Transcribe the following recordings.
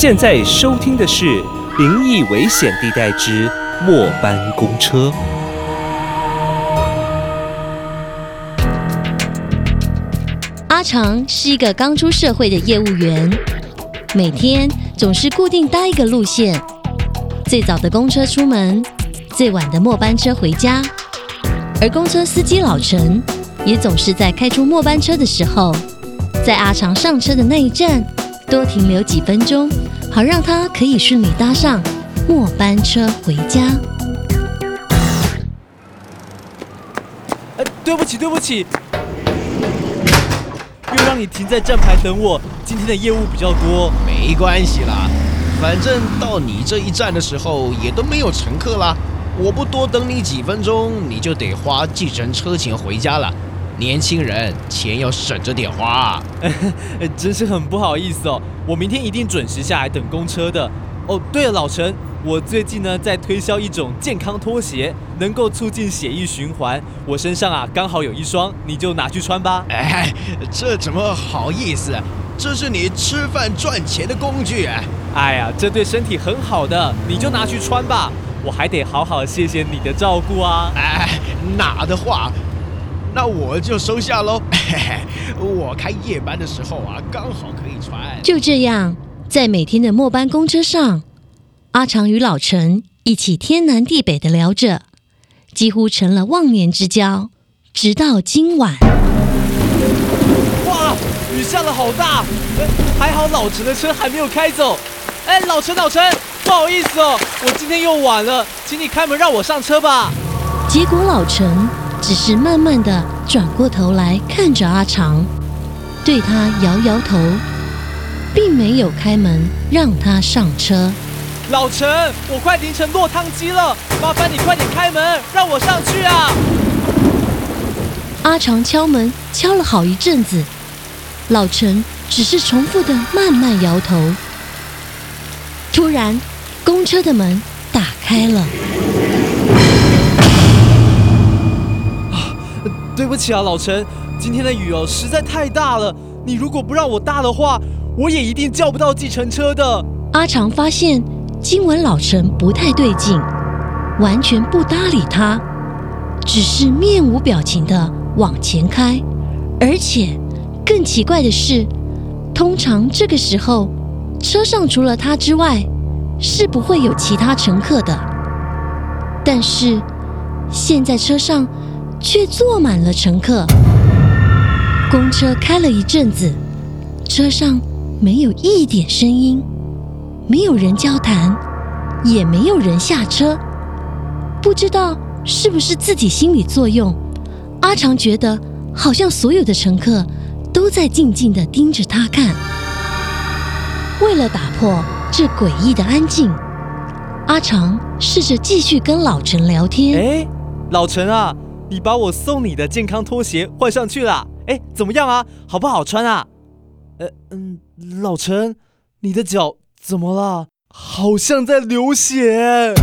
现在收听的是《灵异危险地带之末班公车》。阿长是一个刚出社会的业务员，每天总是固定搭一个路线，最早的公车出门，最晚的末班车回家。而公车司机老陈也总是在开出末班车的时候，在阿长上车的那一站多停留几分钟，好让他可以顺利搭上末班车回家。呃，对不起，对不起，又让你停在站牌等我。今天的业务比较多，没关系啦，反正到你这一站的时候也都没有乘客啦。我不多等你几分钟，你就得花计程车钱回家了。年轻人，钱要省着点花。呃 真是很不好意思哦。我明天一定准时下来等公车的。哦，对了，老陈，我最近呢在推销一种健康拖鞋，能够促进血液循环。我身上啊刚好有一双，你就拿去穿吧。哎，这怎么好意思？这是你吃饭赚钱的工具啊！哎呀，这对身体很好的，你就拿去穿吧。我还得好好谢谢你的照顾啊。哎，哪的话，那我就收下喽。嘿嘿，我开夜班的时候啊，刚好可以穿。就这样，在每天的末班公车上，阿长与老陈一起天南地北的聊着，几乎成了忘年之交。直到今晚，哇，雨下了好大，呃还好老陈的车还没有开走。哎，老陈，老陈，不好意思哦，我今天又晚了，请你开门让我上车吧。结果老陈只是慢慢的转过头来看着阿长，对他摇摇头，并没有开门让他上车。老陈，我快淋成落汤鸡了，麻烦你快点开门，让我上去啊！阿长敲门敲了好一阵子，老陈只是重复的慢慢摇头。突然，公车的门打开了，对不起啊，老陈，今天的雨哦实在太大了，你如果不让我搭的话，我也一定叫不到计程车的。阿长发现今晚老陈不太对劲，完全不搭理他，只是面无表情的往前开。而且更奇怪的是，通常这个时候车上除了他之外，是不会有其他乘客的。但是现在车上却坐满了乘客。公车开了一阵子，车上没有一点声音。没有人交谈，也没有人下车。不知道是不是自己心理作用，阿长觉得好像所有的乘客都在静静地盯着他看。为了打破这诡异的安静，阿长试着继续跟老陈聊天。哎，老陈啊，你把我送你的健康拖鞋换上去了，哎，怎么样啊？好不好穿啊？呃嗯，老陈，你的脚怎么了？好像在流血。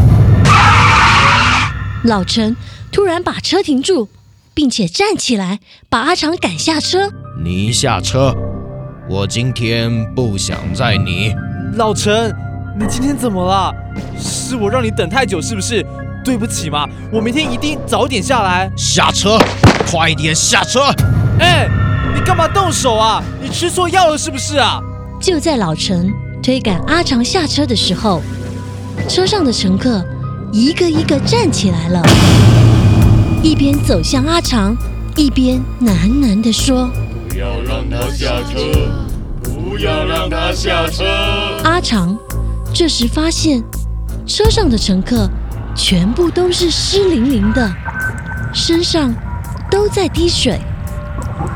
老陈突然把车停住，并且站起来，把阿长赶下车。你下车，我今天不想载你。老陈，你今天怎么了？是我让你等太久是不是？对不起嘛，我明天一定早点下来。下车，快点下车！哎，你干嘛动手啊？你吃错药了是不是啊？就在老陈推赶阿长下车的时候，车上的乘客一个一个站起来了，一边走向阿长，一边喃喃地说不要让他下车，不要让他下车。：“阿长。”这时发现车上的乘客全部都是湿淋淋的，身上都在滴水，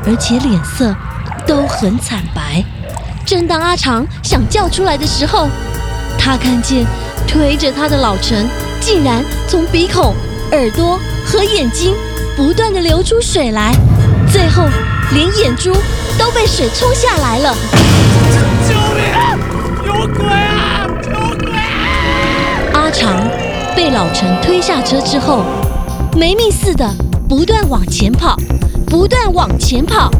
而且脸色都很惨白。正当阿长想叫出来的时候，他看见推着他的老陈竟然从鼻孔、耳朵和眼睛不断的流出水来，最后连眼珠都被水冲下来了。救命！有鬼啊！有鬼！阿长被老陈推下车之后，没命似的不断往前跑，不断往前跑。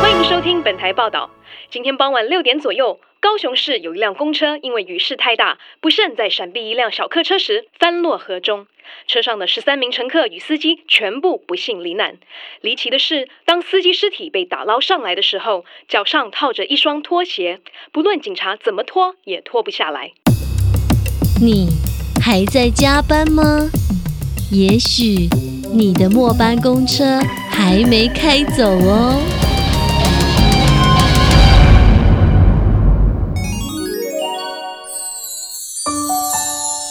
欢迎收听本台报道。今天傍晚六点左右，高雄市有一辆公车因为雨势太大，不慎在闪避一辆小客车时翻落河中。车上的十三名乘客与司机全部不幸罹难。离奇的是，当司机尸体被打捞上来的时候，脚上套着一双拖鞋，不论警察怎么拖也拖不下来。你还在加班吗？也许你的末班公车还没开走哦。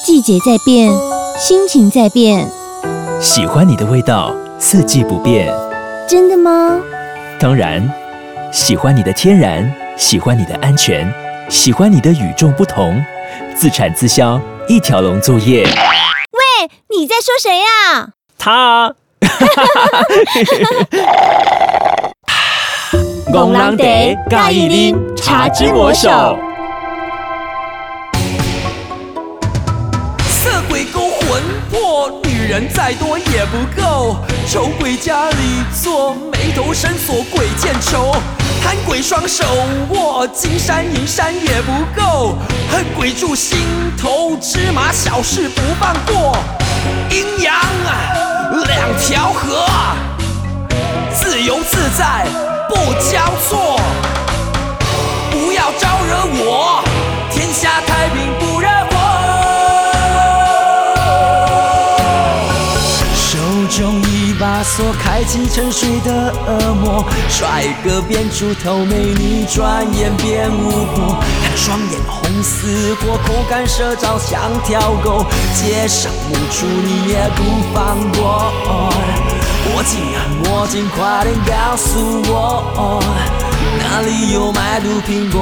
季节在变，心情在变，喜欢你的味道，四季不变。真的吗？当然，喜欢你的天然，喜欢你的安全，喜欢你的与众不同，自产自销，一条龙作业。喂，你在说谁呀、他啊，戆人茶介意啉茶之魔手。人再多也不够。丑鬼家里坐，眉头深锁鬼见愁。贪鬼双手握，金山银山也不够。恨鬼住心头，芝麻小事不放过。阴阳啊，两条河，自由自在不交错。把锁，开启沉睡的恶魔。帅哥变猪头，美女转眼变巫婆。看双眼红似火，口干舌燥像条狗。街上无处你也不放过。魔镜啊魔镜，快点告诉我，哪里有卖毒苹果？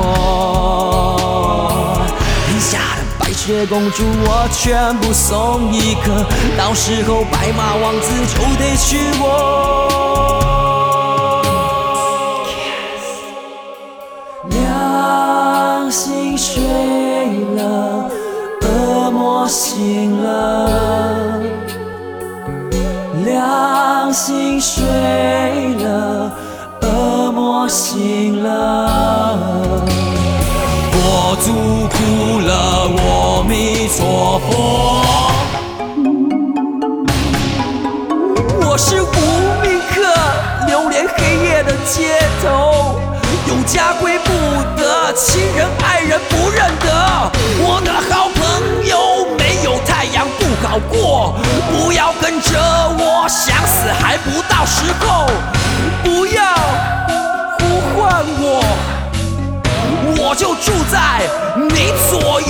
天下的白雪公主，我全部送一颗，到时候白马王子就得娶我。良心睡了，恶魔醒了。良心睡了，恶魔醒了。弥陀佛。我是无名客，流连黑夜的街头，有家归不得，亲人爱人不认得。我的好朋友，没有太阳不好过，不要跟着我，想死还不到时候，不要呼唤我。我就住在你左右。